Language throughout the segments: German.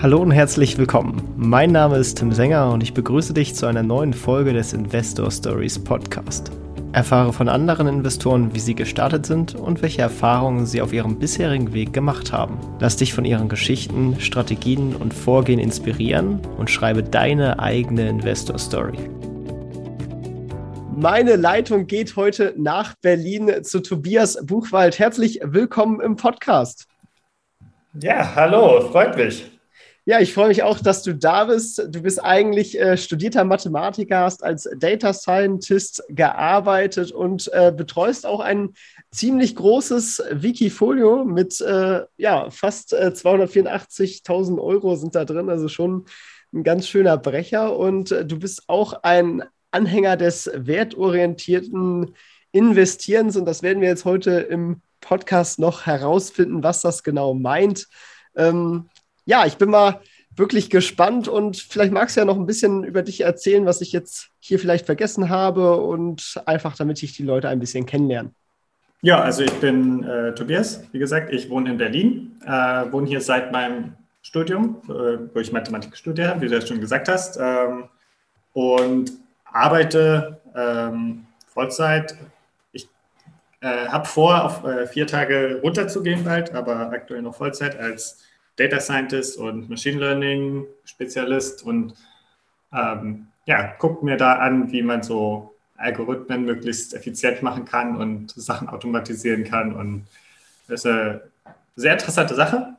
Hallo und herzlich willkommen. Mein Name ist Tim Sänger und ich begrüße dich zu einer neuen Folge des Investor Stories Podcast. Erfahre von anderen Investoren, wie sie gestartet sind und welche Erfahrungen sie auf ihrem bisherigen Weg gemacht haben. Lass dich von ihren Geschichten, Strategien und Vorgehen inspirieren und schreibe deine eigene Investor Story. Meine Leitung geht heute nach Berlin zu Tobias Buchwald. Herzlich willkommen im Podcast. Ja, hallo, freut mich. Ja, ich freue mich auch, dass du da bist. Du bist eigentlich äh, studierter Mathematiker, hast als Data Scientist gearbeitet und äh, betreust auch ein ziemlich großes Wikifolio mit äh, ja, fast 284.000 äh, Euro sind da drin, also schon ein ganz schöner Brecher. Und äh, du bist auch ein Anhänger des wertorientierten Investierens und das werden wir jetzt heute im Podcast noch herausfinden, was das genau meint. Ähm, ja, ich bin mal wirklich gespannt und vielleicht magst du ja noch ein bisschen über dich erzählen, was ich jetzt hier vielleicht vergessen habe und einfach, damit ich die Leute ein bisschen kennenlerne. Ja, also ich bin äh, Tobias, wie gesagt, ich wohne in Berlin, äh, wohne hier seit meinem Studium, äh, wo ich Mathematik studiere, wie du ja schon gesagt hast, ähm, und arbeite ähm, Vollzeit. Ich äh, habe vor, auf äh, vier Tage runterzugehen bald, aber aktuell noch Vollzeit als Data Scientist und Machine Learning Spezialist und ähm, ja, guckt mir da an, wie man so Algorithmen möglichst effizient machen kann und Sachen automatisieren kann. Und das ist eine sehr interessante Sache.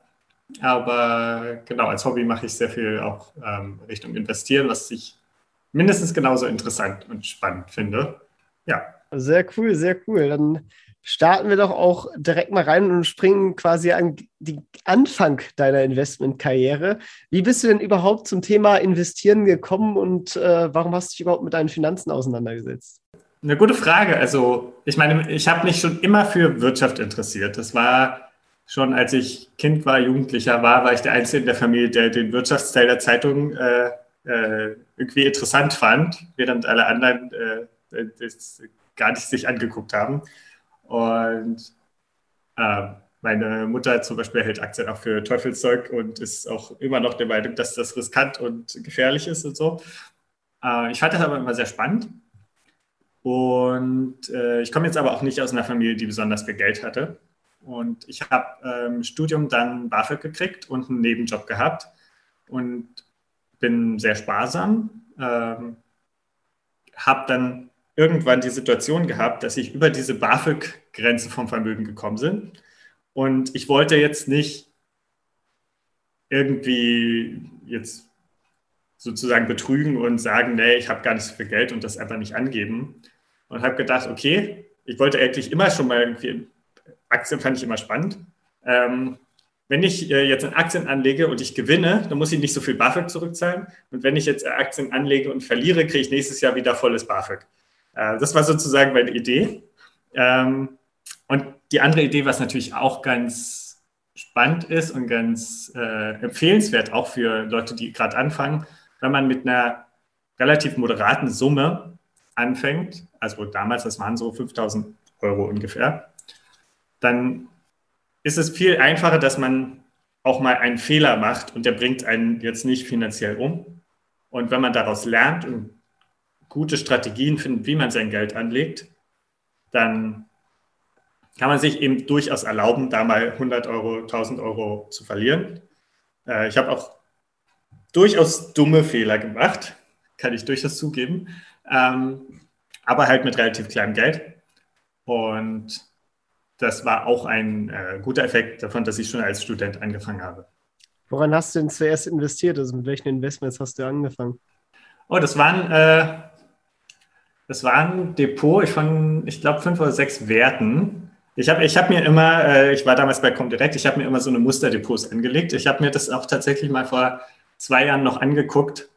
Aber genau, als Hobby mache ich sehr viel auch ähm, Richtung Investieren, was ich mindestens genauso interessant und spannend finde. Ja. Sehr cool, sehr cool. Dann starten wir doch auch direkt mal rein und springen quasi an den Anfang deiner Investmentkarriere. Wie bist du denn überhaupt zum Thema Investieren gekommen und äh, warum hast du dich überhaupt mit deinen Finanzen auseinandergesetzt? Eine gute Frage. Also, ich meine, ich habe mich schon immer für Wirtschaft interessiert. Das war schon, als ich Kind war, Jugendlicher war, war ich der Einzige in der Familie, der den Wirtschaftsteil der Zeitung äh, äh, irgendwie interessant fand, während alle anderen äh, das gar nicht sich angeguckt haben. Und äh, meine Mutter zum Beispiel hält Aktien auch für Teufelszeug und ist auch immer noch der Meinung, dass das riskant und gefährlich ist und so. Äh, ich fand das aber immer sehr spannend. Und äh, ich komme jetzt aber auch nicht aus einer Familie, die besonders viel Geld hatte. Und ich habe im ähm, Studium dann BAföG gekriegt und einen Nebenjob gehabt und bin sehr sparsam. Ähm, habe dann irgendwann die Situation gehabt, dass ich über diese BAföG-Grenze vom Vermögen gekommen bin. Und ich wollte jetzt nicht irgendwie jetzt sozusagen betrügen und sagen, nee, ich habe gar nicht so viel Geld und das einfach nicht angeben. Und habe gedacht, okay, ich wollte eigentlich immer schon mal irgendwie, Aktien fand ich immer spannend. Ähm, wenn ich äh, jetzt in Aktien anlege und ich gewinne, dann muss ich nicht so viel BAföG zurückzahlen. Und wenn ich jetzt Aktien anlege und verliere, kriege ich nächstes Jahr wieder volles BAföG. Äh, das war sozusagen meine Idee. Ähm, und die andere Idee, was natürlich auch ganz spannend ist und ganz äh, empfehlenswert, auch für Leute, die gerade anfangen, wenn man mit einer relativ moderaten Summe anfängt, also damals, das waren so 5000 Euro ungefähr, dann ist es viel einfacher, dass man auch mal einen Fehler macht und der bringt einen jetzt nicht finanziell um. Und wenn man daraus lernt und gute Strategien findet, wie man sein Geld anlegt, dann kann man sich eben durchaus erlauben, da mal 100 Euro, 1000 Euro zu verlieren. Äh, ich habe auch durchaus dumme Fehler gemacht, kann ich durchaus zugeben, ähm, aber halt mit relativ kleinem Geld. Und das war auch ein äh, guter Effekt davon, dass ich schon als Student angefangen habe. Woran hast du denn zuerst investiert? Also mit welchen Investments hast du angefangen? Oh, das waren das war ein Depot von, ich glaube, fünf oder sechs Werten. Ich habe ich hab mir immer, äh, ich war damals bei Comdirect, ich habe mir immer so eine Musterdepots angelegt. Ich habe mir das auch tatsächlich mal vor zwei Jahren noch angeguckt.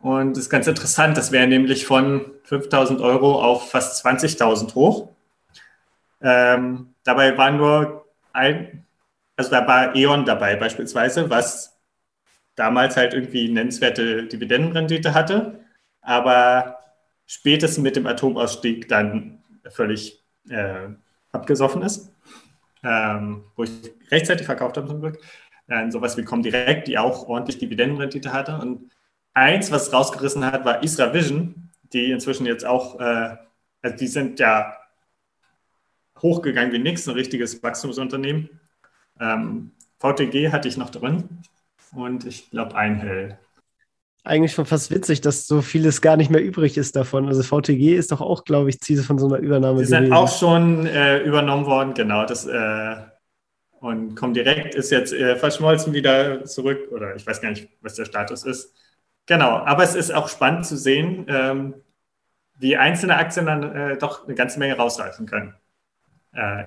Und das ist ganz interessant, das wäre nämlich von 5000 Euro auf fast 20.000 hoch. Ähm, dabei war nur ein, also da war E.ON dabei beispielsweise, was damals halt irgendwie nennenswerte Dividendenrendite hatte. Aber spätestens mit dem Atomausstieg dann völlig äh, abgesoffen ist, ähm, wo ich rechtzeitig verkauft habe zum Glück. äh, sowas wie Comdirect, die auch ordentlich Dividendenrendite hatte. Und eins, was rausgerissen hat, war Isra Vision, die inzwischen jetzt auch, äh, also die sind ja hochgegangen wie nichts, ein richtiges Wachstumsunternehmen. Ähm, VTG hatte ich noch drin und ich glaube Einhell. Eigentlich schon fast witzig, dass so vieles gar nicht mehr übrig ist davon. Also VTG ist doch auch, glaube ich, Ziel von so einer Übernahme. Die sind gewesen. auch schon äh, übernommen worden, genau. Das, äh, und Comdirect ist jetzt äh, verschmolzen wieder zurück oder ich weiß gar nicht, was der Status ist. Genau, aber es ist auch spannend zu sehen, ähm, wie einzelne Aktien dann äh, doch eine ganze Menge rausreißen können. Äh,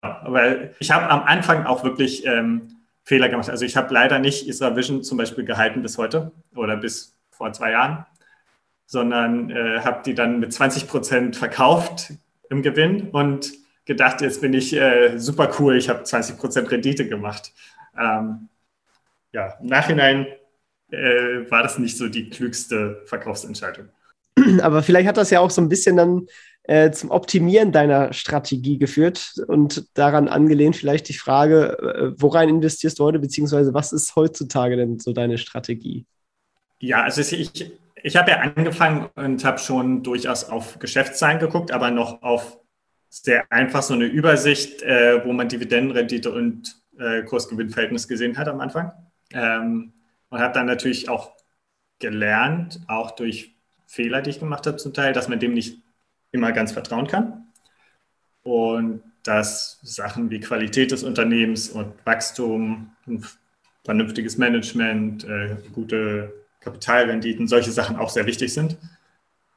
aber ich habe am Anfang auch wirklich ähm, Fehler gemacht. Also ich habe leider nicht Isra Vision zum Beispiel gehalten bis heute oder bis vor zwei Jahren, sondern äh, habe die dann mit 20 Prozent verkauft im Gewinn und gedacht, jetzt bin ich äh, super cool, ich habe 20 Prozent Rendite gemacht. Ähm, ja, im Nachhinein äh, war das nicht so die klügste Verkaufsentscheidung. Aber vielleicht hat das ja auch so ein bisschen dann äh, zum Optimieren deiner Strategie geführt und daran angelehnt vielleicht die Frage, äh, worein investierst du heute, beziehungsweise was ist heutzutage denn so deine Strategie? Ja, also ich, ich habe ja angefangen und habe schon durchaus auf Geschäftszahlen geguckt, aber noch auf sehr einfach so eine Übersicht, äh, wo man Dividendenrendite und äh, Kursgewinnverhältnis gesehen hat am Anfang. Ähm, und habe dann natürlich auch gelernt, auch durch Fehler, die ich gemacht habe zum Teil, dass man dem nicht immer ganz vertrauen kann. Und dass Sachen wie Qualität des Unternehmens und Wachstum, vernünftiges Management, äh, gute Kapitalrenditen, solche Sachen auch sehr wichtig sind.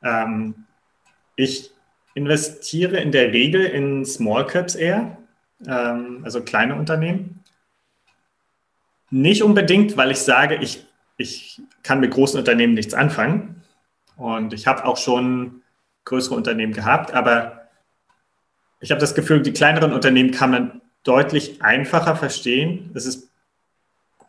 Ähm, ich investiere in der Regel in Small Caps eher, ähm, also kleine Unternehmen. Nicht unbedingt, weil ich sage, ich, ich kann mit großen Unternehmen nichts anfangen. Und ich habe auch schon größere Unternehmen gehabt, aber ich habe das Gefühl, die kleineren Unternehmen kann man deutlich einfacher verstehen. Es ist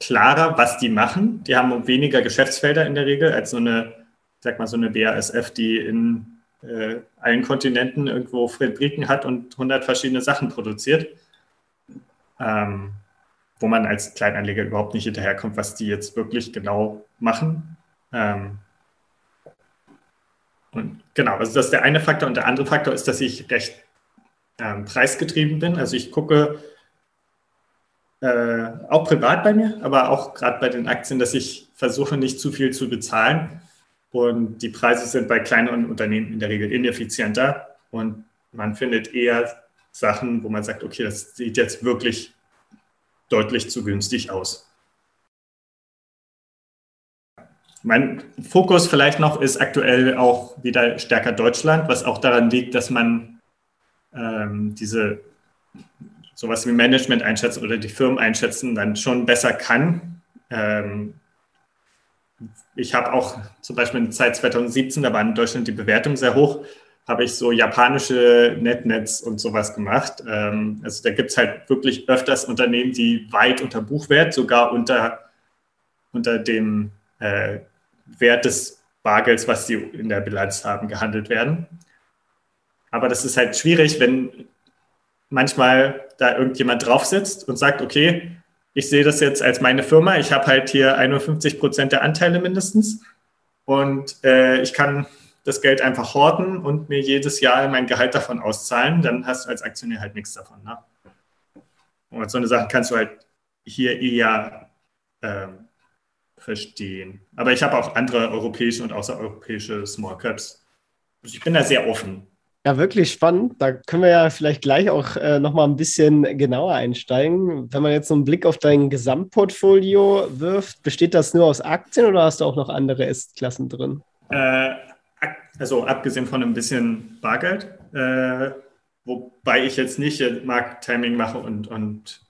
klarer, was die machen. Die haben weniger Geschäftsfelder in der Regel als so eine, sag mal, so eine BASF, die in äh, allen Kontinenten irgendwo Fabriken hat und 100 verschiedene Sachen produziert, ähm, wo man als Kleinanleger überhaupt nicht hinterherkommt, was die jetzt wirklich genau machen. Ähm, und genau, also das ist der eine Faktor. Und der andere Faktor ist, dass ich recht ähm, preisgetrieben bin. Also ich gucke äh, auch privat bei mir, aber auch gerade bei den Aktien, dass ich versuche, nicht zu viel zu bezahlen. Und die Preise sind bei kleineren Unternehmen in der Regel ineffizienter. Und man findet eher Sachen, wo man sagt, okay, das sieht jetzt wirklich deutlich zu günstig aus. Mein Fokus vielleicht noch ist aktuell auch wieder stärker Deutschland, was auch daran liegt, dass man ähm, diese sowas wie Management einschätzen oder die Firmen einschätzen dann schon besser kann. Ähm, ich habe auch zum Beispiel in der Zeit 2017, da war in Deutschland die Bewertung sehr hoch, habe ich so japanische Netnets und sowas gemacht. Ähm, also da gibt es halt wirklich öfters Unternehmen, die weit unter Buchwert, sogar unter, unter dem äh, Wert des Bargelds, was sie in der Bilanz haben, gehandelt werden. Aber das ist halt schwierig, wenn manchmal da irgendjemand drauf sitzt und sagt, okay, ich sehe das jetzt als meine Firma, ich habe halt hier 51 Prozent der Anteile mindestens und äh, ich kann das Geld einfach horten und mir jedes Jahr mein Gehalt davon auszahlen, dann hast du als Aktionär halt nichts davon. Ne? Und so eine Sache kannst du halt hier eher ähm, verstehen. Aber ich habe auch andere europäische und außereuropäische Small Caps. Also ich bin da sehr offen. Ja, wirklich spannend. Da können wir ja vielleicht gleich auch äh, nochmal ein bisschen genauer einsteigen. Wenn man jetzt so einen Blick auf dein Gesamtportfolio wirft, besteht das nur aus Aktien oder hast du auch noch andere S-Klassen drin? Äh, also abgesehen von ein bisschen Bargeld, äh, wobei ich jetzt nicht Markt-Timing mache und, und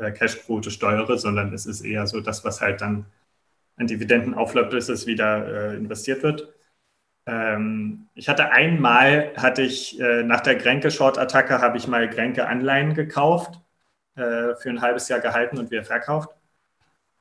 äh, Cashquote steuere, sondern es ist eher so das, was halt dann an Dividenden aufläuft, bis es wieder äh, investiert wird. Ähm, ich hatte einmal, hatte ich äh, nach der Grenke-Short-Attacke, habe ich mal Grenke-Anleihen gekauft, äh, für ein halbes Jahr gehalten und wieder verkauft.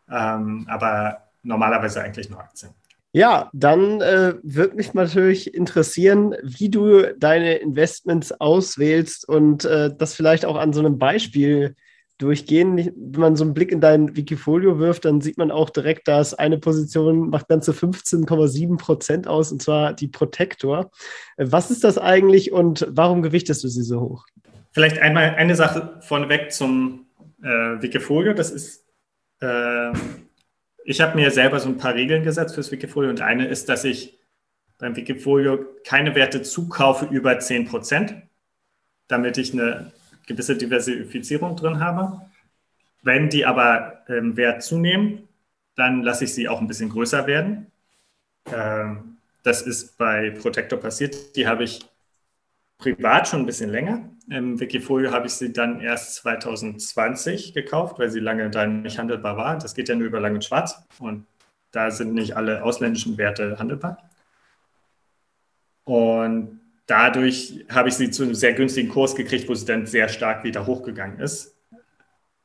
Ähm, aber normalerweise eigentlich nur Aktien. Ja, dann äh, würde mich natürlich interessieren, wie du deine Investments auswählst und äh, das vielleicht auch an so einem Beispiel durchgehen. Wenn man so einen Blick in dein Wikifolio wirft, dann sieht man auch direkt, dass eine Position macht ganze 15,7 Prozent aus, und zwar die Protector. Was ist das eigentlich und warum gewichtest du sie so hoch? Vielleicht einmal eine Sache vorneweg zum äh, Wikifolio. Das ist, äh, ich habe mir selber so ein paar Regeln gesetzt fürs Wikifolio und eine ist, dass ich beim Wikifolio keine Werte zukaufe über 10 Prozent, damit ich eine gewisse Diversifizierung drin habe. Wenn die aber ähm, Wert zunehmen, dann lasse ich sie auch ein bisschen größer werden. Ähm, das ist bei Protector passiert. Die habe ich privat schon ein bisschen länger. Im Wikifolio habe ich sie dann erst 2020 gekauft, weil sie lange dann nicht handelbar war. Das geht ja nur über Lang und Schwarz und da sind nicht alle ausländischen Werte handelbar. Und dadurch habe ich sie zu einem sehr günstigen Kurs gekriegt, wo sie dann sehr stark wieder hochgegangen ist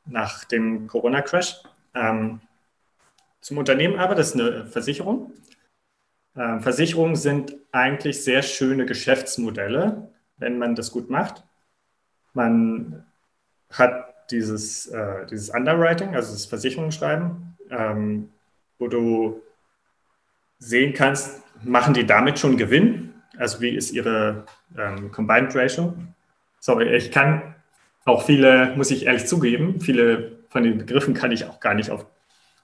nach dem Corona-Crash. Ähm, zum Unternehmen aber, das ist eine Versicherung. Ähm, Versicherungen sind eigentlich sehr schöne Geschäftsmodelle, wenn man das gut macht. Man hat dieses, äh, dieses Underwriting, also das Versicherungsschreiben, ähm, wo du sehen kannst, machen die damit schon Gewinn also wie ist Ihre ähm, Combined Ratio? Sorry, ich kann auch viele, muss ich ehrlich zugeben, viele von den Begriffen kann ich auch gar nicht auf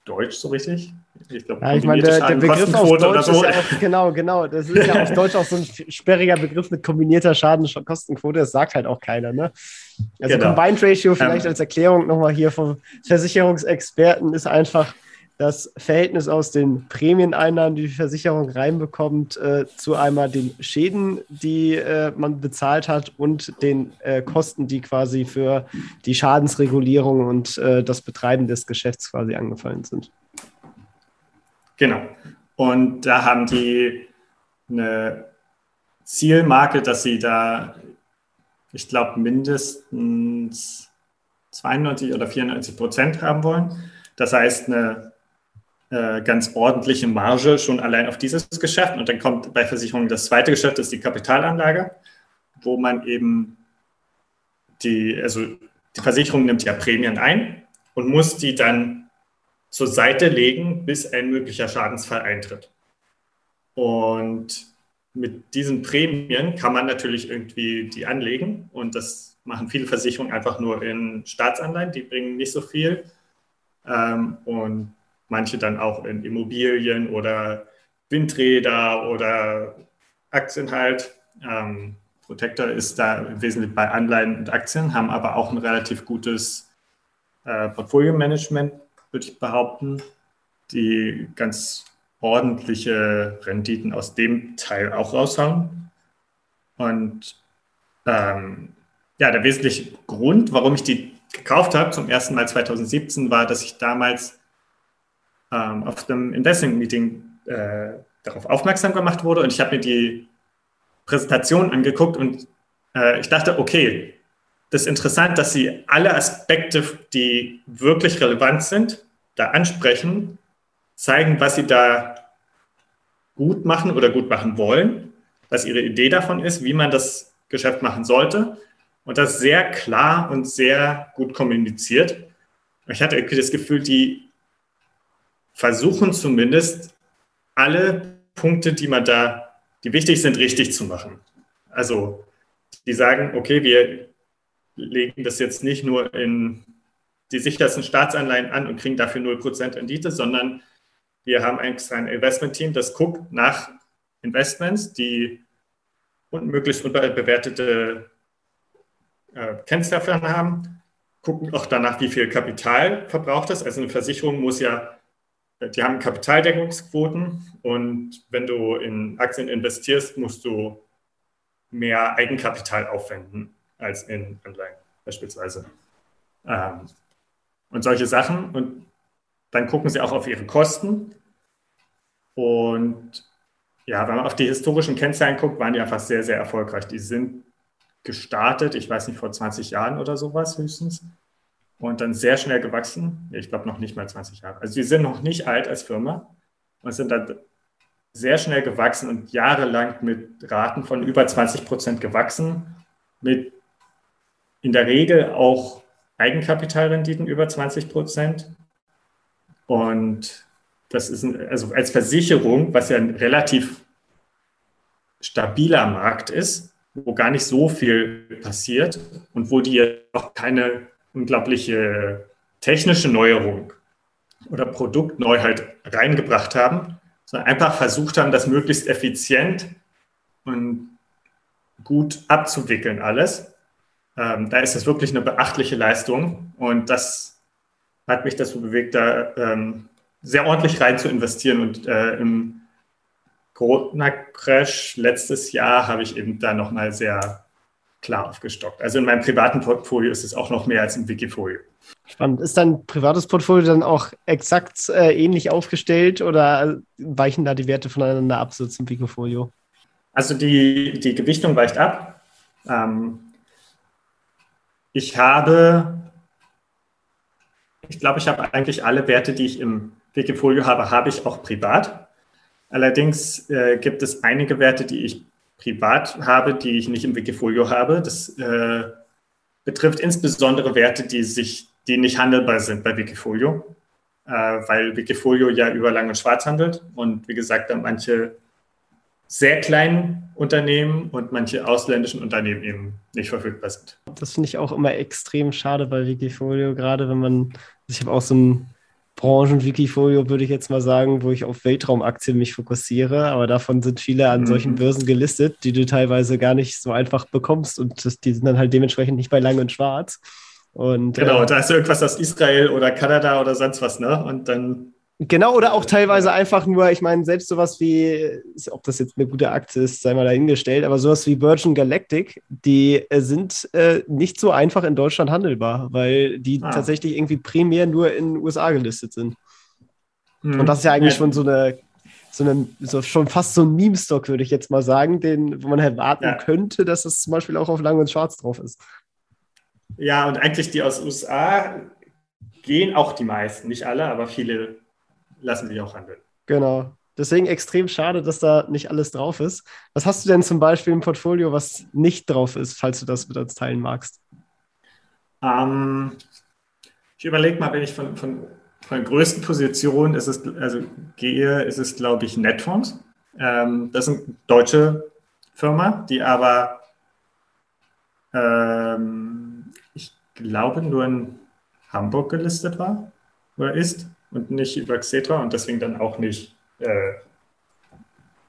Deutsch so richtig. Ich glaube, ja, ich meine, der, der Begriff auf Deutsch so. ist ja auch, genau, genau, das ist ja auf Deutsch auch so ein sperriger Begriff mit kombinierter Schadenkostenquote, das sagt halt auch keiner, ne? Also genau. Combined Ratio vielleicht ähm, als Erklärung nochmal hier vom Versicherungsexperten ist einfach das Verhältnis aus den Prämieneinnahmen, die die Versicherung reinbekommt, äh, zu einmal den Schäden, die äh, man bezahlt hat und den äh, Kosten, die quasi für die Schadensregulierung und äh, das Betreiben des Geschäfts quasi angefallen sind. Genau. Und da haben die eine Zielmarke, dass sie da, ich glaube, mindestens 92 oder 94 Prozent haben wollen. Das heißt, eine äh, ganz ordentliche Marge schon allein auf dieses Geschäft. Und dann kommt bei Versicherungen das zweite Geschäft, das ist die Kapitalanlage, wo man eben die, also die Versicherung nimmt ja Prämien ein und muss die dann zur Seite legen, bis ein möglicher Schadensfall eintritt. Und mit diesen Prämien kann man natürlich irgendwie die anlegen und das machen viele Versicherungen einfach nur in Staatsanleihen, die bringen nicht so viel. Ähm, und manche dann auch in Immobilien oder Windräder oder Aktien halt. Ähm, Protector ist da im Wesentlichen bei Anleihen und Aktien, haben aber auch ein relativ gutes äh, Portfolio-Management, würde ich behaupten, die ganz ordentliche Renditen aus dem Teil auch raushauen. Und ähm, ja, der wesentliche Grund, warum ich die gekauft habe, zum ersten Mal 2017, war, dass ich damals ähm, auf einem Investment-Meeting äh, darauf aufmerksam gemacht wurde und ich habe mir die Präsentation angeguckt und äh, ich dachte, okay, das ist interessant, dass Sie alle Aspekte, die wirklich relevant sind, da ansprechen, zeigen, was Sie da gut machen oder gut machen wollen, was Ihre Idee davon ist, wie man das Geschäft machen sollte und das sehr klar und sehr gut kommuniziert. Ich hatte das Gefühl, die versuchen zumindest alle Punkte, die man da, die wichtig sind, richtig zu machen. Also die sagen, okay, wir legen das jetzt nicht nur in die sichersten Staatsanleihen an und kriegen dafür 0% Rendite, sondern wir haben ein Investment-Team, das guckt nach Investments, die möglichst unterbewertete äh, Kennzeichen haben, gucken auch danach, wie viel Kapital verbraucht das. Also eine Versicherung muss ja die haben Kapitaldeckungsquoten und wenn du in Aktien investierst, musst du mehr Eigenkapital aufwenden als in Anleihen beispielsweise. Ähm, und solche Sachen. Und dann gucken sie auch auf ihre Kosten. Und ja, wenn man auf die historischen Kennzahlen guckt, waren die einfach sehr, sehr erfolgreich. Die sind gestartet, ich weiß nicht, vor 20 Jahren oder sowas höchstens und dann sehr schnell gewachsen. Ich glaube noch nicht mal 20 Jahre. Also sie sind noch nicht alt als Firma und sind dann sehr schnell gewachsen und jahrelang mit Raten von über 20 Prozent gewachsen, mit in der Regel auch Eigenkapitalrenditen über 20 Prozent. Und das ist ein, also als Versicherung, was ja ein relativ stabiler Markt ist, wo gar nicht so viel passiert und wo die auch keine unglaubliche technische Neuerung oder Produktneuheit reingebracht haben, sondern einfach versucht haben, das möglichst effizient und gut abzuwickeln alles. Ähm, da ist es wirklich eine beachtliche Leistung und das hat mich dazu bewegt, da ähm, sehr ordentlich rein zu investieren und äh, im Corona-Crash letztes Jahr habe ich eben da nochmal sehr klar aufgestockt. Also in meinem privaten Portfolio ist es auch noch mehr als im Wikifolio. Spannend. Ist dein privates Portfolio dann auch exakt äh, ähnlich aufgestellt oder weichen da die Werte voneinander ab, so zum Wikifolio? Also die, die Gewichtung weicht ab. Ähm, ich habe, ich glaube, ich habe eigentlich alle Werte, die ich im Wikifolio habe, habe ich auch privat. Allerdings äh, gibt es einige Werte, die ich privat habe, die ich nicht im Wikifolio habe. Das äh, betrifft insbesondere Werte, die, sich, die nicht handelbar sind bei Wikifolio, äh, weil Wikifolio ja über Lang und Schwarz handelt und wie gesagt, dann manche sehr kleinen Unternehmen und manche ausländischen Unternehmen eben nicht verfügbar sind. Das finde ich auch immer extrem schade bei Wikifolio, gerade wenn man, ich habe auch so ein Branchen-Wikifolio, würde ich jetzt mal sagen, wo ich auf Weltraumaktien mich fokussiere. Aber davon sind viele an mhm. solchen Börsen gelistet, die du teilweise gar nicht so einfach bekommst. Und das, die sind dann halt dementsprechend nicht bei Lang und Schwarz. Und, genau, äh, da ist irgendwas aus Israel oder Kanada oder sonst was, ne? Und dann Genau, oder auch teilweise einfach nur, ich meine, selbst sowas wie, ob das jetzt eine gute Aktie ist, sei mal dahingestellt, aber sowas wie Virgin Galactic, die äh, sind äh, nicht so einfach in Deutschland handelbar, weil die ah. tatsächlich irgendwie primär nur in den USA gelistet sind. Mhm. Und das ist ja eigentlich ja. schon so eine, so eine, so schon fast so ein Meme-Stock, würde ich jetzt mal sagen, den, wo man erwarten ja. könnte, dass es zum Beispiel auch auf Lang und Schwarz drauf ist. Ja, und eigentlich die aus USA gehen auch die meisten, nicht alle, aber viele lassen sich auch handeln. Genau. Deswegen extrem schade, dass da nicht alles drauf ist. Was hast du denn zum Beispiel im Portfolio, was nicht drauf ist, falls du das mit uns teilen magst? Ähm, ich überlege mal, wenn ich von, von, von der größten Position ist es, also gehe, ist es, glaube ich, Netfonds. Ähm, das ist eine deutsche Firma, die aber, ähm, ich glaube, nur in Hamburg gelistet war oder ist und nicht über Xetra und deswegen dann auch nicht äh,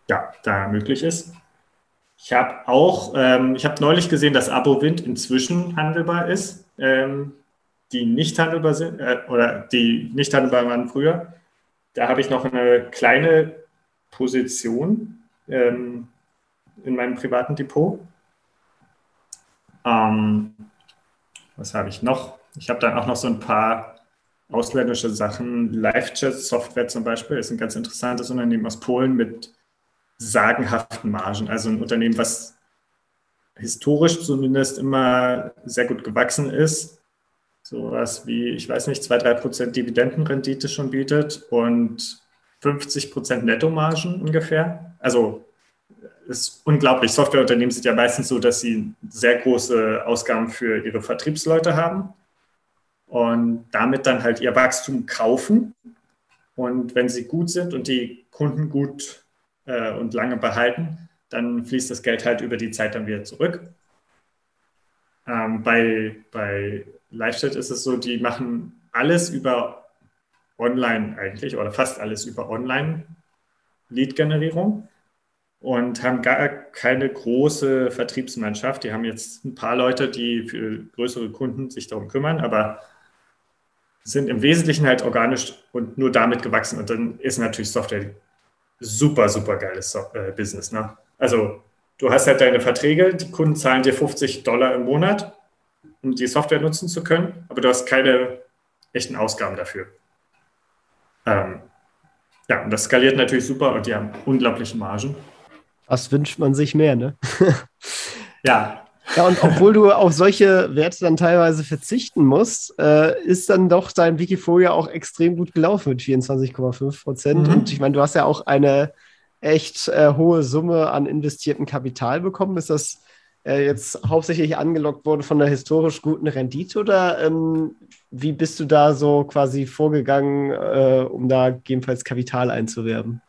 ja, da möglich ist. Ich habe auch, ähm, ich habe neulich gesehen, dass AboWind inzwischen handelbar ist, ähm, die nicht handelbar sind äh, oder die nicht handelbar waren früher. Da habe ich noch eine kleine Position ähm, in meinem privaten Depot. Ähm, was habe ich noch? Ich habe dann auch noch so ein paar ausländische Sachen. LiveChat-Software zum Beispiel ist ein ganz interessantes Unternehmen aus Polen mit sagenhaften Margen. Also ein Unternehmen, was historisch zumindest immer sehr gut gewachsen ist. Sowas wie, ich weiß nicht, 2-3% Dividendenrendite schon bietet und 50% Nettomargen ungefähr. Also ist unglaublich. Softwareunternehmen sind ja meistens so, dass sie sehr große Ausgaben für ihre Vertriebsleute haben und damit dann halt ihr Wachstum kaufen. Und wenn sie gut sind und die Kunden gut äh, und lange behalten, dann fließt das Geld halt über die Zeit dann wieder zurück. Ähm, bei bei Livestat ist es so, die machen alles über Online eigentlich oder fast alles über Online-Lead-Generierung und haben gar keine große Vertriebsmannschaft. Die haben jetzt ein paar Leute, die für größere Kunden sich darum kümmern, aber sind im Wesentlichen halt organisch und nur damit gewachsen. Und dann ist natürlich Software super, super geiles so äh, Business. Ne? Also du hast halt deine Verträge, die Kunden zahlen dir 50 Dollar im Monat, um die Software nutzen zu können, aber du hast keine echten Ausgaben dafür. Ähm, ja, und das skaliert natürlich super und die haben unglaubliche Margen. Was wünscht man sich mehr, ne? ja, ja, und obwohl du auf solche Werte dann teilweise verzichten musst, äh, ist dann doch dein Wikifolio auch extrem gut gelaufen mit 24,5 Prozent. Mhm. Und ich meine, du hast ja auch eine echt äh, hohe Summe an investiertem Kapital bekommen. Ist das äh, jetzt hauptsächlich angelockt wurde von der historisch guten Rendite oder ähm, wie bist du da so quasi vorgegangen, äh, um da gegebenenfalls Kapital einzuwerben?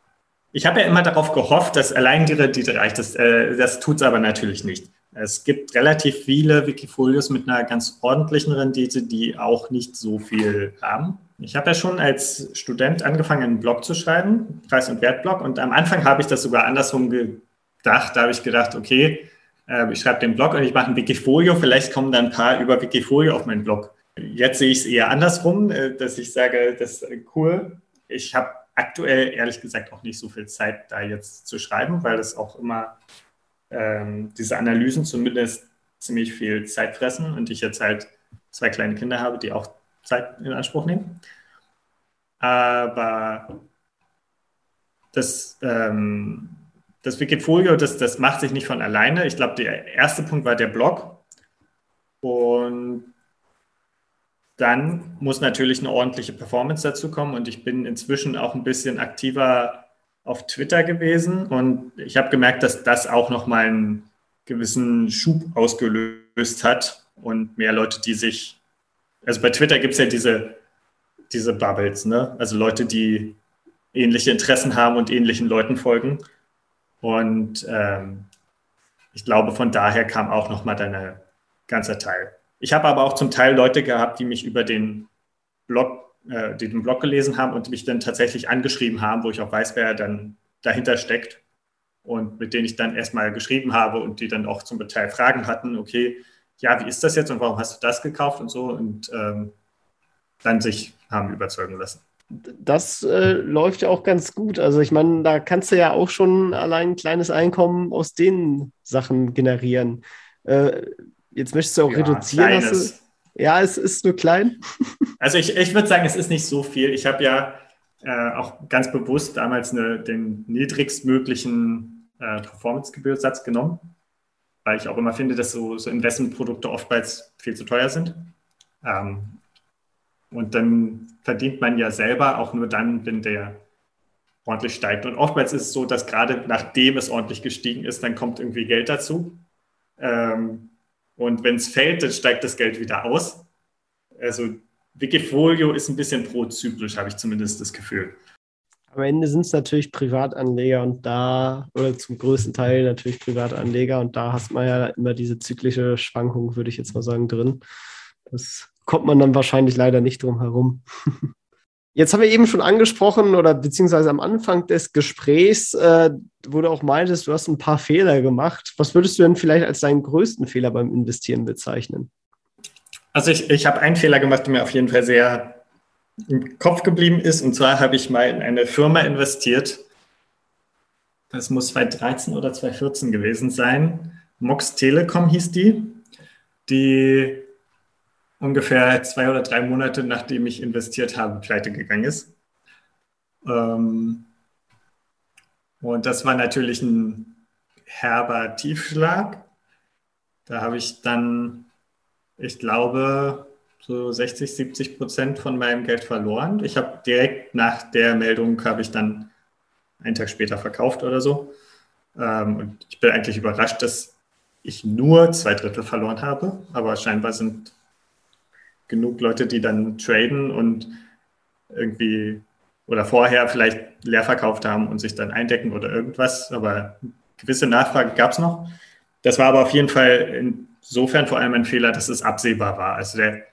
Ich habe ja immer darauf gehofft, dass allein die Rendite reicht. Das, äh, das tut es aber natürlich nicht. Es gibt relativ viele Wikifolios mit einer ganz ordentlichen Rendite, die auch nicht so viel haben. Ich habe ja schon als Student angefangen, einen Blog zu schreiben, Preis- und Wertblog. Und am Anfang habe ich das sogar andersrum gedacht. Da habe ich gedacht, okay, äh, ich schreibe den Blog und ich mache ein Wikifolio. Vielleicht kommen dann ein paar über Wikifolio auf meinen Blog. Jetzt sehe ich es eher andersrum, äh, dass ich sage, das ist cool. Ich habe aktuell ehrlich gesagt auch nicht so viel Zeit, da jetzt zu schreiben, weil es auch immer ähm, diese Analysen zumindest ziemlich viel Zeit fressen und ich jetzt halt zwei kleine Kinder habe, die auch Zeit in Anspruch nehmen. Aber das, ähm, das Wikifolio, das, das macht sich nicht von alleine. Ich glaube, der erste Punkt war der Blog. Und dann muss natürlich eine ordentliche Performance dazu kommen. Und ich bin inzwischen auch ein bisschen aktiver auf Twitter gewesen und ich habe gemerkt, dass das auch nochmal einen gewissen Schub ausgelöst hat und mehr Leute, die sich, also bei Twitter gibt es ja diese, diese Bubbles, ne? also Leute, die ähnliche Interessen haben und ähnlichen Leuten folgen. Und ähm, ich glaube, von daher kam auch nochmal dein ganzer Teil. Ich habe aber auch zum Teil Leute gehabt, die mich über den Blog äh, die den Blog gelesen haben und mich dann tatsächlich angeschrieben haben, wo ich auch weiß, wer dann dahinter steckt und mit denen ich dann erstmal geschrieben habe und die dann auch zum Teil Fragen hatten, okay, ja, wie ist das jetzt und warum hast du das gekauft und so und ähm, dann sich haben überzeugen lassen. Das äh, läuft ja auch ganz gut. Also ich meine, da kannst du ja auch schon allein ein kleines Einkommen aus den Sachen generieren. Äh, jetzt möchtest du auch ja, reduzieren. Kleines. Ja, es ist nur klein. Also ich, ich würde sagen, es ist nicht so viel. Ich habe ja äh, auch ganz bewusst damals eine, den niedrigstmöglichen äh, Performance-Gebührsatz genommen, weil ich auch immer finde, dass so, so Investmentprodukte oftmals viel zu teuer sind. Ähm, und dann verdient man ja selber auch nur dann, wenn der ordentlich steigt. Und oftmals ist es so, dass gerade nachdem es ordentlich gestiegen ist, dann kommt irgendwie Geld dazu. Ähm, und wenn es fällt, dann steigt das Geld wieder aus. Also Wikifolio ist ein bisschen prozyklisch, habe ich zumindest das Gefühl. Am Ende sind es natürlich Privatanleger und da, oder zum größten Teil natürlich Privatanleger und da hast man ja immer diese zyklische Schwankung, würde ich jetzt mal sagen, drin. Das kommt man dann wahrscheinlich leider nicht drum herum. Jetzt haben wir eben schon angesprochen oder beziehungsweise am Anfang des Gesprächs, äh, wo du auch meintest, du hast ein paar Fehler gemacht. Was würdest du denn vielleicht als deinen größten Fehler beim Investieren bezeichnen? Also ich, ich habe einen Fehler gemacht, der mir auf jeden Fall sehr im Kopf geblieben ist. Und zwar habe ich mal in eine Firma investiert. Das muss 2013 oder 2014 gewesen sein. Mox Telekom hieß die, die ungefähr zwei oder drei Monate nachdem ich investiert habe, pleite gegangen ist. Ähm, und das war natürlich ein herber Tiefschlag. Da habe ich dann, ich glaube, so 60, 70 Prozent von meinem Geld verloren. Ich habe direkt nach der Meldung, habe ich dann einen Tag später verkauft oder so. Ähm, und ich bin eigentlich überrascht, dass ich nur zwei Drittel verloren habe. Aber scheinbar sind genug Leute, die dann traden und irgendwie oder vorher vielleicht leer verkauft haben und sich dann eindecken oder irgendwas. Aber gewisse Nachfrage gab es noch. Das war aber auf jeden Fall insofern vor allem ein Fehler, dass es absehbar war. Also der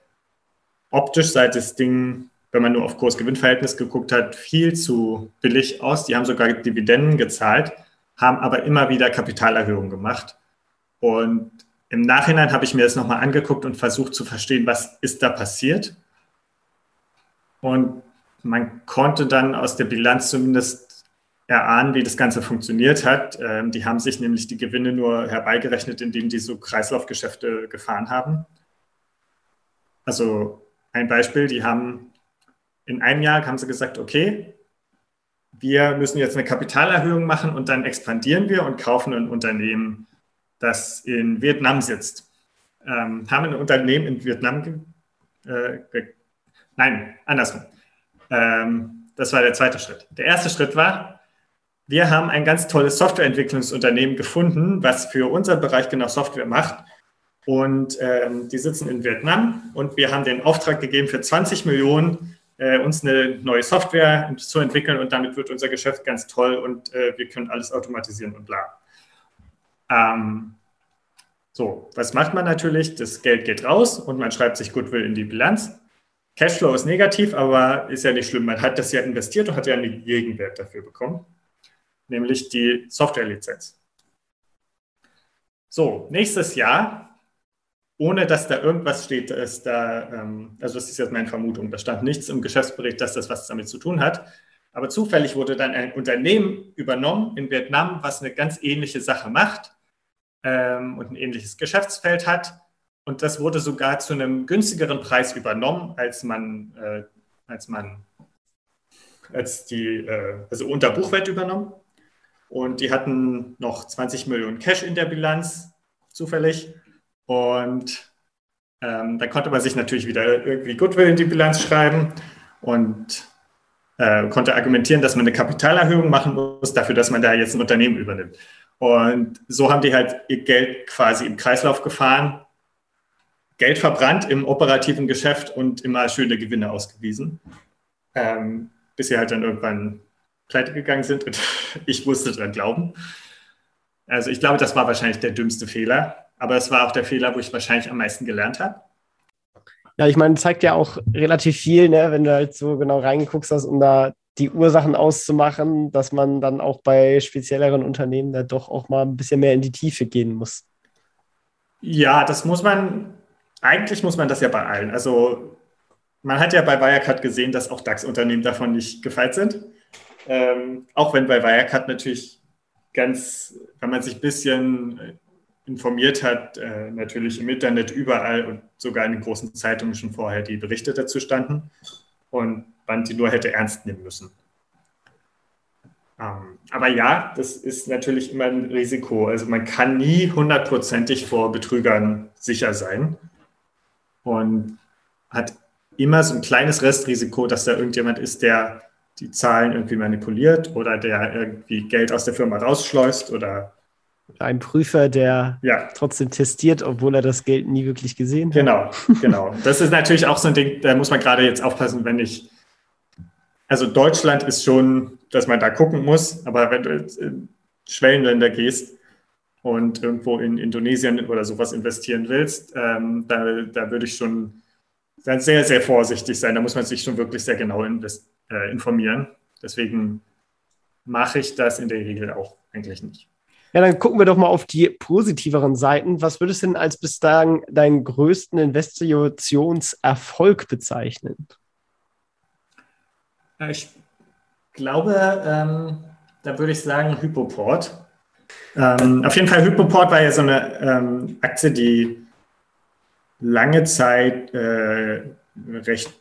optisch sah das Ding, wenn man nur auf Kurs-Gewinn-Verhältnis geguckt hat, viel zu billig aus. Die haben sogar Dividenden gezahlt, haben aber immer wieder Kapitalerhöhungen gemacht. Und im Nachhinein habe ich mir das nochmal angeguckt und versucht zu verstehen, was ist da passiert. Und man konnte dann aus der Bilanz zumindest erahnen, wie das Ganze funktioniert hat. Ähm, die haben sich nämlich die Gewinne nur herbeigerechnet, indem die so Kreislaufgeschäfte gefahren haben. Also ein Beispiel, die haben in einem Jahr haben sie gesagt, okay, wir müssen jetzt eine Kapitalerhöhung machen und dann expandieren wir und kaufen ein Unternehmen das in Vietnam sitzt. Ähm, haben ein Unternehmen in Vietnam, äh, nein, andersrum. Ähm, das war der zweite Schritt. Der erste Schritt war, wir haben ein ganz tolles Softwareentwicklungsunternehmen gefunden, was für unseren Bereich genau Software macht. Und ähm, die sitzen in Vietnam und wir haben den Auftrag gegeben, für 20 Millionen äh, uns eine neue Software zu entwickeln und damit wird unser Geschäft ganz toll und äh, wir können alles automatisieren und bla. Ähm, so, was macht man natürlich? Das Geld geht raus und man schreibt sich Goodwill in die Bilanz. Cashflow ist negativ, aber ist ja nicht schlimm. Man hat das ja investiert und hat ja einen Gegenwert dafür bekommen nämlich die Softwarelizenz. So, nächstes Jahr, ohne dass da irgendwas steht, ist da, ähm, also das ist jetzt meine Vermutung, da stand nichts im Geschäftsbericht, dass das was damit zu tun hat. Aber zufällig wurde dann ein Unternehmen übernommen in Vietnam, was eine ganz ähnliche Sache macht ähm, und ein ähnliches Geschäftsfeld hat. Und das wurde sogar zu einem günstigeren Preis übernommen, als man, äh, als man, als die, äh, also unter Buchwert übernommen. Und die hatten noch 20 Millionen Cash in der Bilanz, zufällig. Und ähm, da konnte man sich natürlich wieder irgendwie Goodwill in die Bilanz schreiben und äh, konnte argumentieren, dass man eine Kapitalerhöhung machen muss, dafür, dass man da jetzt ein Unternehmen übernimmt. Und so haben die halt ihr Geld quasi im Kreislauf gefahren, Geld verbrannt im operativen Geschäft und immer schöne Gewinne ausgewiesen, ähm, bis sie halt dann irgendwann pleite gegangen sind und ich musste dran glauben. Also ich glaube, das war wahrscheinlich der dümmste Fehler, aber es war auch der Fehler, wo ich wahrscheinlich am meisten gelernt habe. Ja, ich meine, zeigt ja auch relativ viel, ne, wenn du halt so genau reingeguckt hast, um da die Ursachen auszumachen, dass man dann auch bei spezielleren Unternehmen da doch auch mal ein bisschen mehr in die Tiefe gehen muss. Ja, das muss man, eigentlich muss man das ja bei allen. Also man hat ja bei Wirecard gesehen, dass auch DAX-Unternehmen davon nicht gefeit sind. Ähm, auch wenn bei Wirecard natürlich ganz, wenn man sich ein bisschen informiert hat, äh, natürlich im Internet überall und sogar in den großen Zeitungen schon vorher die Berichte dazu standen und man die nur hätte ernst nehmen müssen. Ähm, aber ja, das ist natürlich immer ein Risiko. Also man kann nie hundertprozentig vor Betrügern sicher sein und hat immer so ein kleines Restrisiko, dass da irgendjemand ist, der die Zahlen irgendwie manipuliert oder der irgendwie Geld aus der Firma rausschleust oder ein Prüfer, der ja. trotzdem testiert, obwohl er das Geld nie wirklich gesehen hat. Genau, genau. Das ist natürlich auch so ein Ding, da muss man gerade jetzt aufpassen, wenn ich, also Deutschland ist schon, dass man da gucken muss, aber wenn du in Schwellenländer gehst und irgendwo in Indonesien oder sowas investieren willst, ähm, da, da würde ich schon sehr, sehr vorsichtig sein. Da muss man sich schon wirklich sehr genau äh, informieren. Deswegen mache ich das in der Regel auch eigentlich nicht. Ja, dann gucken wir doch mal auf die positiveren Seiten. Was würdest du denn als bislang deinen größten Investitionserfolg bezeichnen? Ich glaube, ähm, da würde ich sagen Hypoport. Ähm, auf jeden Fall, Hypoport war ja so eine ähm, Aktie, die lange Zeit äh, recht,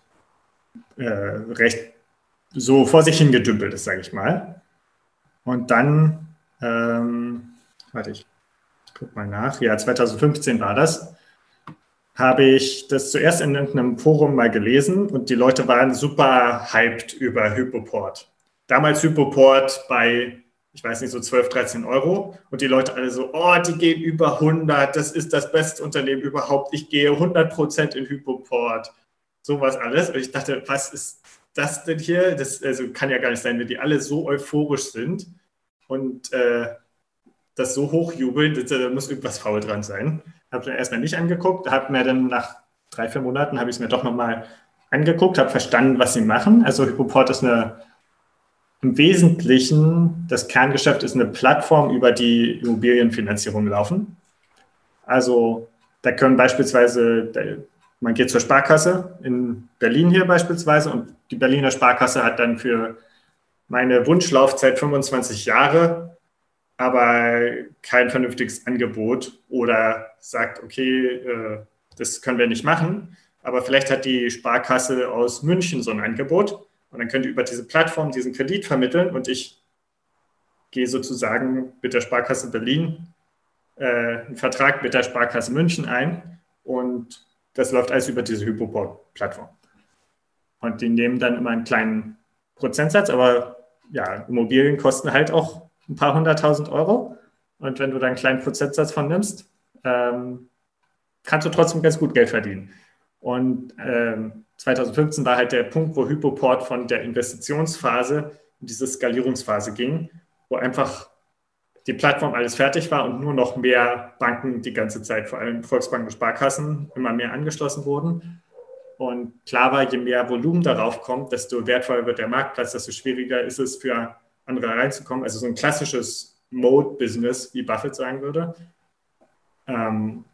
äh, recht so vor sich hingedümpelt ist, sage ich mal. Und dann, ähm, warte, ich guck mal nach, ja, 2015 war das, habe ich das zuerst in irgendeinem Forum mal gelesen und die Leute waren super hyped über Hypoport. Damals Hypoport bei, ich weiß nicht, so 12, 13 Euro und die Leute alle so, oh, die gehen über 100, das ist das beste Unternehmen überhaupt, ich gehe 100 Prozent in Hypoport, sowas alles. Und ich dachte, was ist das denn hier? Das also kann ja gar nicht sein, wenn die alle so euphorisch sind und äh, das so hochjubeln, da muss irgendwas faul dran sein. Habe mir erstmal nicht angeguckt, habe mir dann nach drei, vier Monaten habe ich es mir doch nochmal angeguckt, habe verstanden, was sie machen. Also Hypoport ist eine im Wesentlichen, das Kerngeschäft ist eine Plattform, über die Immobilienfinanzierung laufen. Also da können beispielsweise man geht zur Sparkasse in Berlin hier beispielsweise und die Berliner Sparkasse hat dann für meine Wunschlaufzeit 25 Jahre, aber kein vernünftiges Angebot oder sagt, okay, äh, das können wir nicht machen. Aber vielleicht hat die Sparkasse aus München so ein Angebot und dann könnt ihr über diese Plattform diesen Kredit vermitteln und ich gehe sozusagen mit der Sparkasse Berlin äh, einen Vertrag mit der Sparkasse München ein und das läuft alles über diese Hypoport-Plattform. Und die nehmen dann immer einen kleinen Prozentsatz, aber ja, Immobilien kosten halt auch ein paar hunderttausend Euro. Und wenn du da einen kleinen Prozentsatz von nimmst, ähm, kannst du trotzdem ganz gut Geld verdienen. Und ähm, 2015 war halt der Punkt, wo Hypoport von der Investitionsphase in diese Skalierungsphase ging, wo einfach die Plattform alles fertig war und nur noch mehr Banken die ganze Zeit, vor allem Volksbanken, Sparkassen, immer mehr angeschlossen wurden. Und klar war, je mehr Volumen darauf kommt, desto wertvoller wird der Marktplatz, desto schwieriger ist es für andere reinzukommen. Also so ein klassisches Mode-Business, wie Buffett sagen würde. Ähm,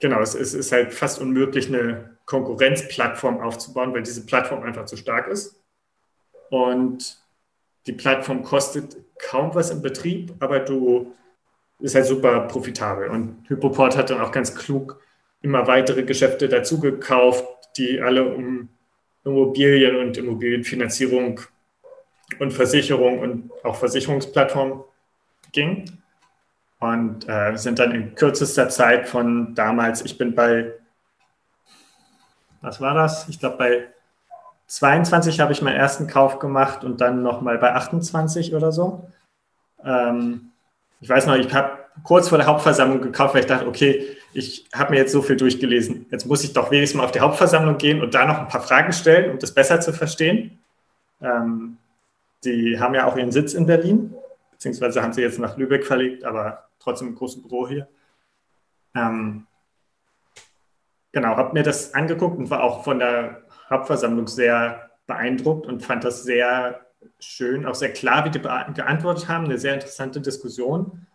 genau, es ist, ist halt fast unmöglich, eine Konkurrenzplattform aufzubauen, weil diese Plattform einfach zu stark ist. Und die Plattform kostet kaum was im Betrieb, aber du ist halt super profitabel. Und Hypoport hat dann auch ganz klug immer weitere Geschäfte dazu gekauft, die alle um Immobilien und Immobilienfinanzierung und Versicherung und auch Versicherungsplattform ging. Und äh, sind dann in kürzester Zeit von damals, ich bin bei, was war das? Ich glaube, bei 22 habe ich meinen ersten Kauf gemacht und dann nochmal bei 28 oder so. Ähm, ich weiß noch, ich habe kurz vor der Hauptversammlung gekauft, weil ich dachte, okay, ich habe mir jetzt so viel durchgelesen. Jetzt muss ich doch wenigstens mal auf die Hauptversammlung gehen und da noch ein paar Fragen stellen, um das besser zu verstehen. Ähm, die haben ja auch ihren Sitz in Berlin, beziehungsweise haben sie jetzt nach Lübeck verlegt, aber trotzdem ein großes Büro hier. Ähm, genau, habe mir das angeguckt und war auch von der Hauptversammlung sehr beeindruckt und fand das sehr schön, auch sehr klar, wie die geantwortet haben, eine sehr interessante Diskussion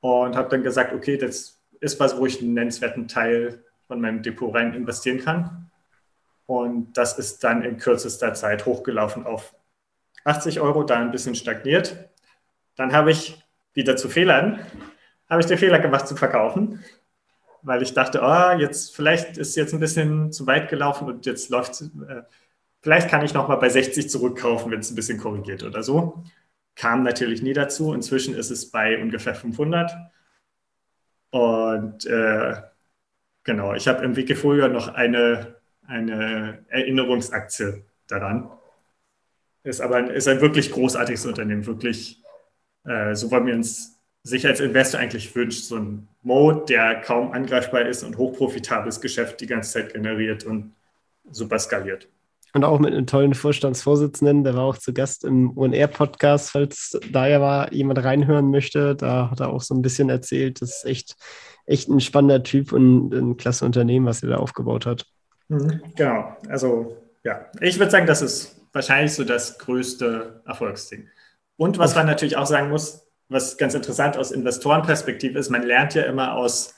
und habe dann gesagt, okay, das ist was, wo ich einen nennenswerten Teil von meinem Depot rein investieren kann. Und das ist dann in kürzester Zeit hochgelaufen auf 80 Euro, da ein bisschen stagniert. Dann habe ich wieder zu Fehlern, habe ich den Fehler gemacht zu verkaufen, weil ich dachte, oh, jetzt vielleicht ist jetzt ein bisschen zu weit gelaufen und jetzt läuft, äh, vielleicht kann ich nochmal bei 60 zurückkaufen, wenn es ein bisschen korrigiert oder so. Kam natürlich nie dazu. Inzwischen ist es bei ungefähr 500. Und äh, genau, ich habe im Wikifolio noch eine, eine Erinnerungsaktie daran. Ist aber ein, ist ein wirklich großartiges Unternehmen, wirklich, äh, so wollen wir uns sich als Investor eigentlich wünscht, so ein Mode, der kaum angreifbar ist und hochprofitables Geschäft die ganze Zeit generiert und super skaliert. Und auch mit einem tollen Vorstandsvorsitzenden, der war auch zu Gast im UNR-Podcast, falls da ja mal jemand reinhören möchte. Da hat er auch so ein bisschen erzählt, das ist echt, echt ein spannender Typ und ein klasse Unternehmen, was er da aufgebaut hat. Mhm, genau, also ja, ich würde sagen, das ist wahrscheinlich so das größte Erfolgsding. Und was man natürlich auch sagen muss, was ganz interessant aus Investorenperspektive ist, man lernt ja immer aus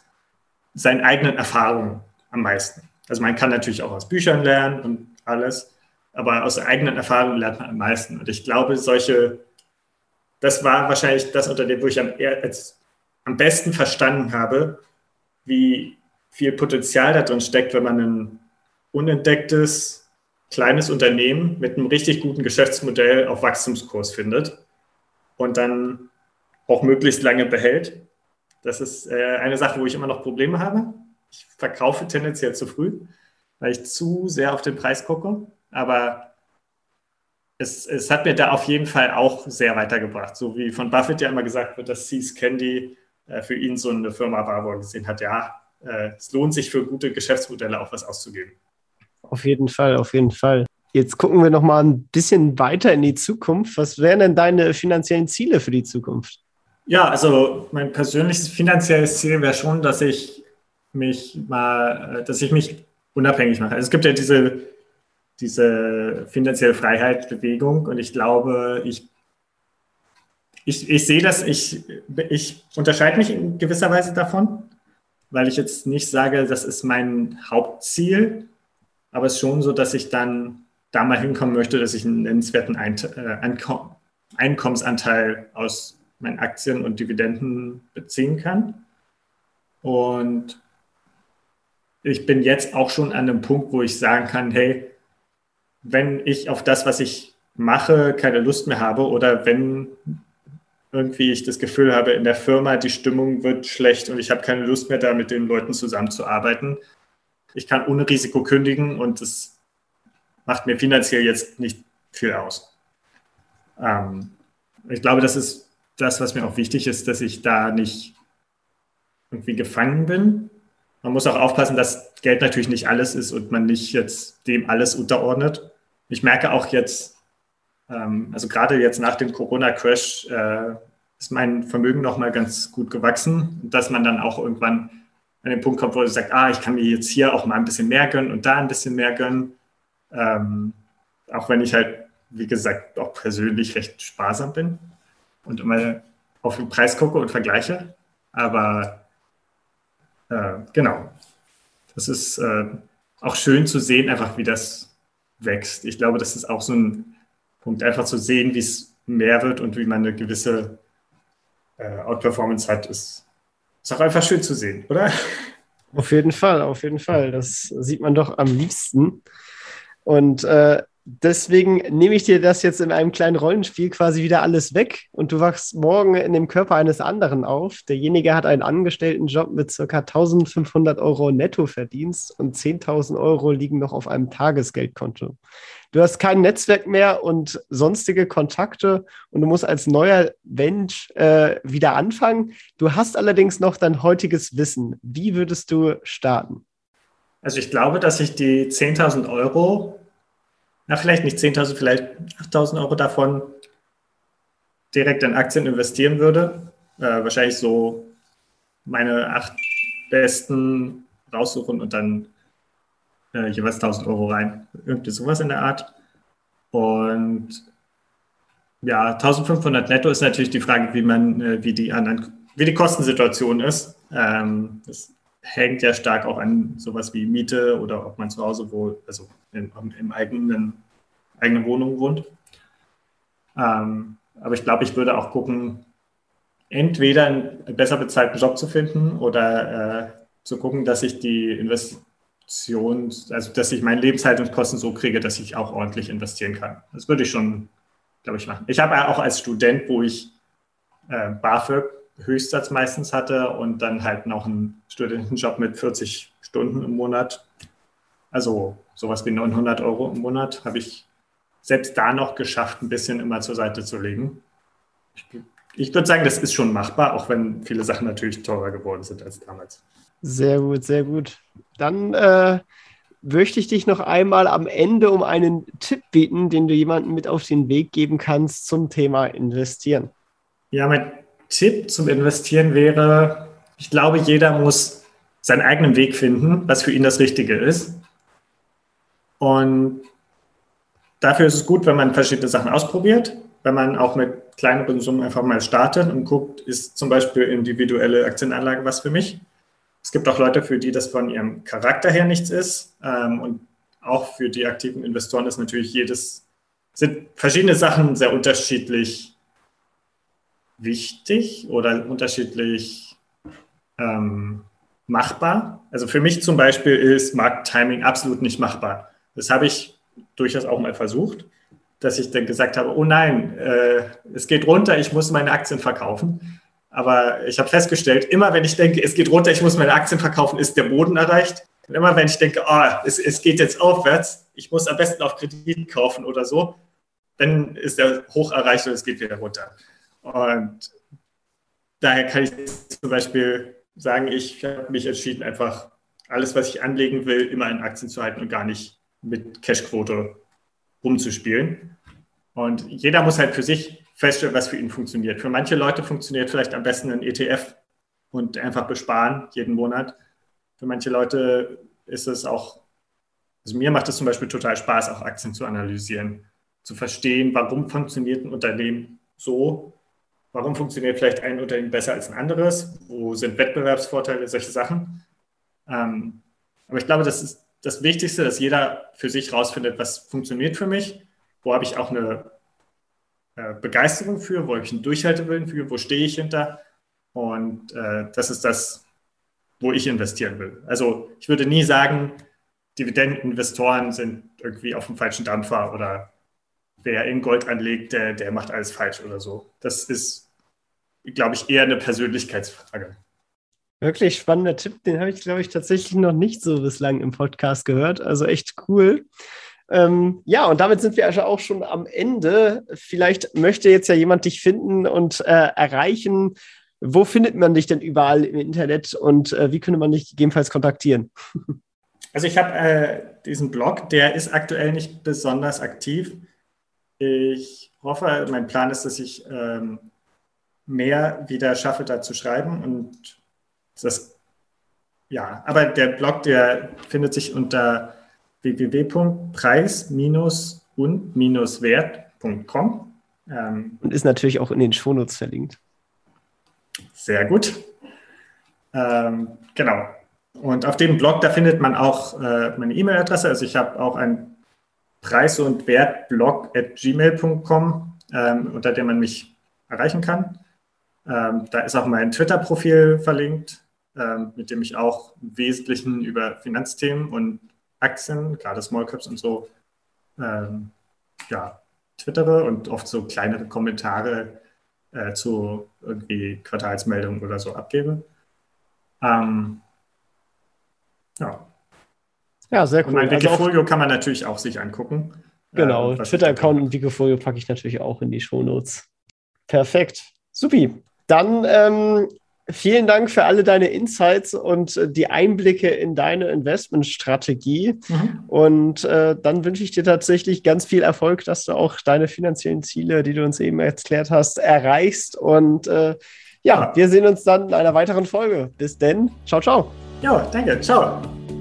seinen eigenen Erfahrungen am meisten. Also man kann natürlich auch aus Büchern lernen und alles, aber aus eigenen Erfahrungen lernt man am meisten. Und ich glaube, solche, das war wahrscheinlich das Unternehmen, wo ich am, als, am besten verstanden habe, wie viel Potenzial da drin steckt, wenn man ein unentdecktes, kleines Unternehmen mit einem richtig guten Geschäftsmodell auf Wachstumskurs findet und dann auch möglichst lange behält. Das ist äh, eine Sache, wo ich immer noch Probleme habe. Ich verkaufe tendenziell zu früh, weil ich zu sehr auf den Preis gucke. Aber es, es hat mir da auf jeden Fall auch sehr weitergebracht. So wie von Buffett ja immer gesagt wird, dass Seas Candy äh, für ihn so eine Firma war, wo er gesehen hat, ja, äh, es lohnt sich für gute Geschäftsmodelle auch was auszugeben. Auf jeden Fall, auf jeden Fall. Jetzt gucken wir noch mal ein bisschen weiter in die Zukunft. Was wären denn deine finanziellen Ziele für die Zukunft? Ja, also mein persönliches finanzielles Ziel wäre schon, dass ich mich mal, äh, dass ich mich unabhängig mache. Also es gibt ja diese, diese finanzielle Freiheitsbewegung und ich glaube, ich, ich, ich sehe das, ich, ich unterscheide mich in gewisser Weise davon, weil ich jetzt nicht sage, das ist mein Hauptziel, aber es ist schon so, dass ich dann da mal hinkommen möchte, dass ich einen nennenswerten äh, Einkommensanteil aus meinen Aktien und Dividenden beziehen kann. Und ich bin jetzt auch schon an einem Punkt, wo ich sagen kann, hey, wenn ich auf das, was ich mache, keine Lust mehr habe oder wenn irgendwie ich das Gefühl habe, in der Firma die Stimmung wird schlecht und ich habe keine Lust mehr da mit den Leuten zusammenzuarbeiten, ich kann ohne Risiko kündigen und das macht mir finanziell jetzt nicht viel aus. Ähm, ich glaube, das ist das, was mir auch wichtig ist, dass ich da nicht irgendwie gefangen bin. Man muss auch aufpassen, dass Geld natürlich nicht alles ist und man nicht jetzt dem alles unterordnet. Ich merke auch jetzt, ähm, also gerade jetzt nach dem Corona-Crash äh, ist mein Vermögen nochmal ganz gut gewachsen, dass man dann auch irgendwann an den Punkt kommt, wo man sagt, ah, ich kann mir jetzt hier auch mal ein bisschen mehr gönnen und da ein bisschen mehr gönnen. Ähm, auch wenn ich halt, wie gesagt, auch persönlich recht sparsam bin und immer auf den Preis gucke und vergleiche. Aber äh, genau, das ist äh, auch schön zu sehen, einfach wie das wächst. Ich glaube, das ist auch so ein Punkt, einfach zu sehen, wie es mehr wird und wie man eine gewisse äh, Outperformance hat, ist, ist auch einfach schön zu sehen, oder? Auf jeden Fall, auf jeden Fall. Das sieht man doch am liebsten. Und äh, deswegen nehme ich dir das jetzt in einem kleinen Rollenspiel quasi wieder alles weg und du wachst morgen in dem Körper eines anderen auf. Derjenige hat einen Angestelltenjob mit ca. 1500 Euro Nettoverdienst und 10.000 Euro liegen noch auf einem Tagesgeldkonto. Du hast kein Netzwerk mehr und sonstige Kontakte und du musst als neuer Mensch äh, wieder anfangen. Du hast allerdings noch dein heutiges Wissen. Wie würdest du starten? Also ich glaube, dass ich die 10.000 Euro na, vielleicht nicht 10.000, vielleicht 8.000 Euro davon direkt in Aktien investieren würde. Äh, wahrscheinlich so meine acht besten raussuchen und dann äh, jeweils 1.000 Euro rein. Irgendwie sowas in der Art. Und ja, 1500 netto ist natürlich die Frage, wie man, äh, wie die anderen, wie die Kostensituation ist. Ähm, das hängt ja stark auch an sowas wie Miete oder ob man zu Hause wohl, also im, im eigenen, eigenen Wohnung wohnt. Ähm, aber ich glaube, ich würde auch gucken, entweder einen besser bezahlten Job zu finden oder äh, zu gucken, dass ich die Investition, also dass ich meine Lebenshaltungskosten so kriege, dass ich auch ordentlich investieren kann. Das würde ich schon, glaube ich, machen. Ich habe auch als Student, wo ich äh, BAföG Höchstsatz meistens hatte und dann halt noch einen Studentenjob mit 40 Stunden im Monat. Also sowas wie 900 Euro im Monat habe ich selbst da noch geschafft, ein bisschen immer zur Seite zu legen. Ich, ich würde sagen, das ist schon machbar, auch wenn viele Sachen natürlich teurer geworden sind als damals. Sehr gut, sehr gut. Dann äh, möchte ich dich noch einmal am Ende um einen Tipp bitten, den du jemandem mit auf den Weg geben kannst zum Thema Investieren. Ja, mein Tipp zum Investieren wäre, ich glaube, jeder muss seinen eigenen Weg finden, was für ihn das Richtige ist. Und dafür ist es gut, wenn man verschiedene Sachen ausprobiert, wenn man auch mit kleineren Summen einfach mal startet und guckt, ist zum Beispiel individuelle Aktienanlage was für mich. Es gibt auch Leute, für die das von ihrem Charakter her nichts ist. Ähm, und auch für die aktiven Investoren ist natürlich jedes, sind verschiedene Sachen sehr unterschiedlich wichtig oder unterschiedlich ähm, machbar. Also für mich zum Beispiel ist Markttiming absolut nicht machbar. Das habe ich durchaus auch mal versucht, dass ich dann gesagt habe, oh nein, äh, es geht runter, ich muss meine Aktien verkaufen. Aber ich habe festgestellt, immer wenn ich denke, es geht runter, ich muss meine Aktien verkaufen, ist der Boden erreicht. Und immer wenn ich denke, oh, es, es geht jetzt aufwärts, ich muss am besten auf Kredit kaufen oder so, dann ist der hoch erreicht und es geht wieder runter. Und daher kann ich zum Beispiel sagen, ich habe mich entschieden, einfach alles, was ich anlegen will, immer in Aktien zu halten und gar nicht mit Cashquote rumzuspielen. Und jeder muss halt für sich feststellen, was für ihn funktioniert. Für manche Leute funktioniert vielleicht am besten ein ETF und einfach besparen jeden Monat. Für manche Leute ist es auch, also mir macht es zum Beispiel total Spaß, auch Aktien zu analysieren, zu verstehen, warum funktioniert ein Unternehmen so Warum funktioniert vielleicht ein Unternehmen besser als ein anderes? Wo sind Wettbewerbsvorteile, solche Sachen? Ähm, aber ich glaube, das ist das Wichtigste, dass jeder für sich rausfindet, was funktioniert für mich, wo habe ich auch eine äh, Begeisterung für, wo habe ich einen Durchhaltewillen für, wo stehe ich hinter. Und äh, das ist das, wo ich investieren will. Also ich würde nie sagen, Dividendeninvestoren sind irgendwie auf dem falschen Dampfer oder wer in Gold anlegt, der, der macht alles falsch oder so. Das ist, glaube ich, eher eine Persönlichkeitsfrage. Wirklich spannender Tipp, den habe ich, glaube ich, tatsächlich noch nicht so bislang im Podcast gehört. Also echt cool. Ähm, ja, und damit sind wir also auch schon am Ende. Vielleicht möchte jetzt ja jemand dich finden und äh, erreichen. Wo findet man dich denn überall im Internet und äh, wie könnte man dich gegebenenfalls kontaktieren? Also ich habe äh, diesen Blog, der ist aktuell nicht besonders aktiv. Ich hoffe, mein Plan ist, dass ich ähm, mehr wieder schaffe, da zu schreiben und das ja, aber der Blog, der findet sich unter www.preis-und-wert.com. Ähm, und ist natürlich auch in den Shownotes verlinkt. Sehr gut. Ähm, genau. Und auf dem Blog, da findet man auch äh, meine E-Mail-Adresse. Also ich habe auch ein Preis- und Wert-Blog at gmail.com, ähm, unter dem man mich erreichen kann. Ähm, da ist auch mein Twitter-Profil verlinkt, ähm, mit dem ich auch im Wesentlichen über Finanzthemen und Aktien, gerade Small Caps und so, ähm, ja, twittere und oft so kleinere Kommentare äh, zu irgendwie Quartalsmeldungen oder so abgebe. Ähm, ja. Ja, sehr cool. Und mein also Wikifolio also kann man natürlich auch sich angucken. Genau, äh, Twitter-Account und Wikifolio packe ich natürlich auch in die Shownotes. Perfekt. Supi. Dann ähm, vielen Dank für alle deine Insights und äh, die Einblicke in deine Investmentstrategie. Mhm. Und äh, dann wünsche ich dir tatsächlich ganz viel Erfolg, dass du auch deine finanziellen Ziele, die du uns eben erklärt hast, erreichst. Und äh, ja, ja, wir sehen uns dann in einer weiteren Folge. Bis denn. Ciao, ciao. Ja, danke. Ciao.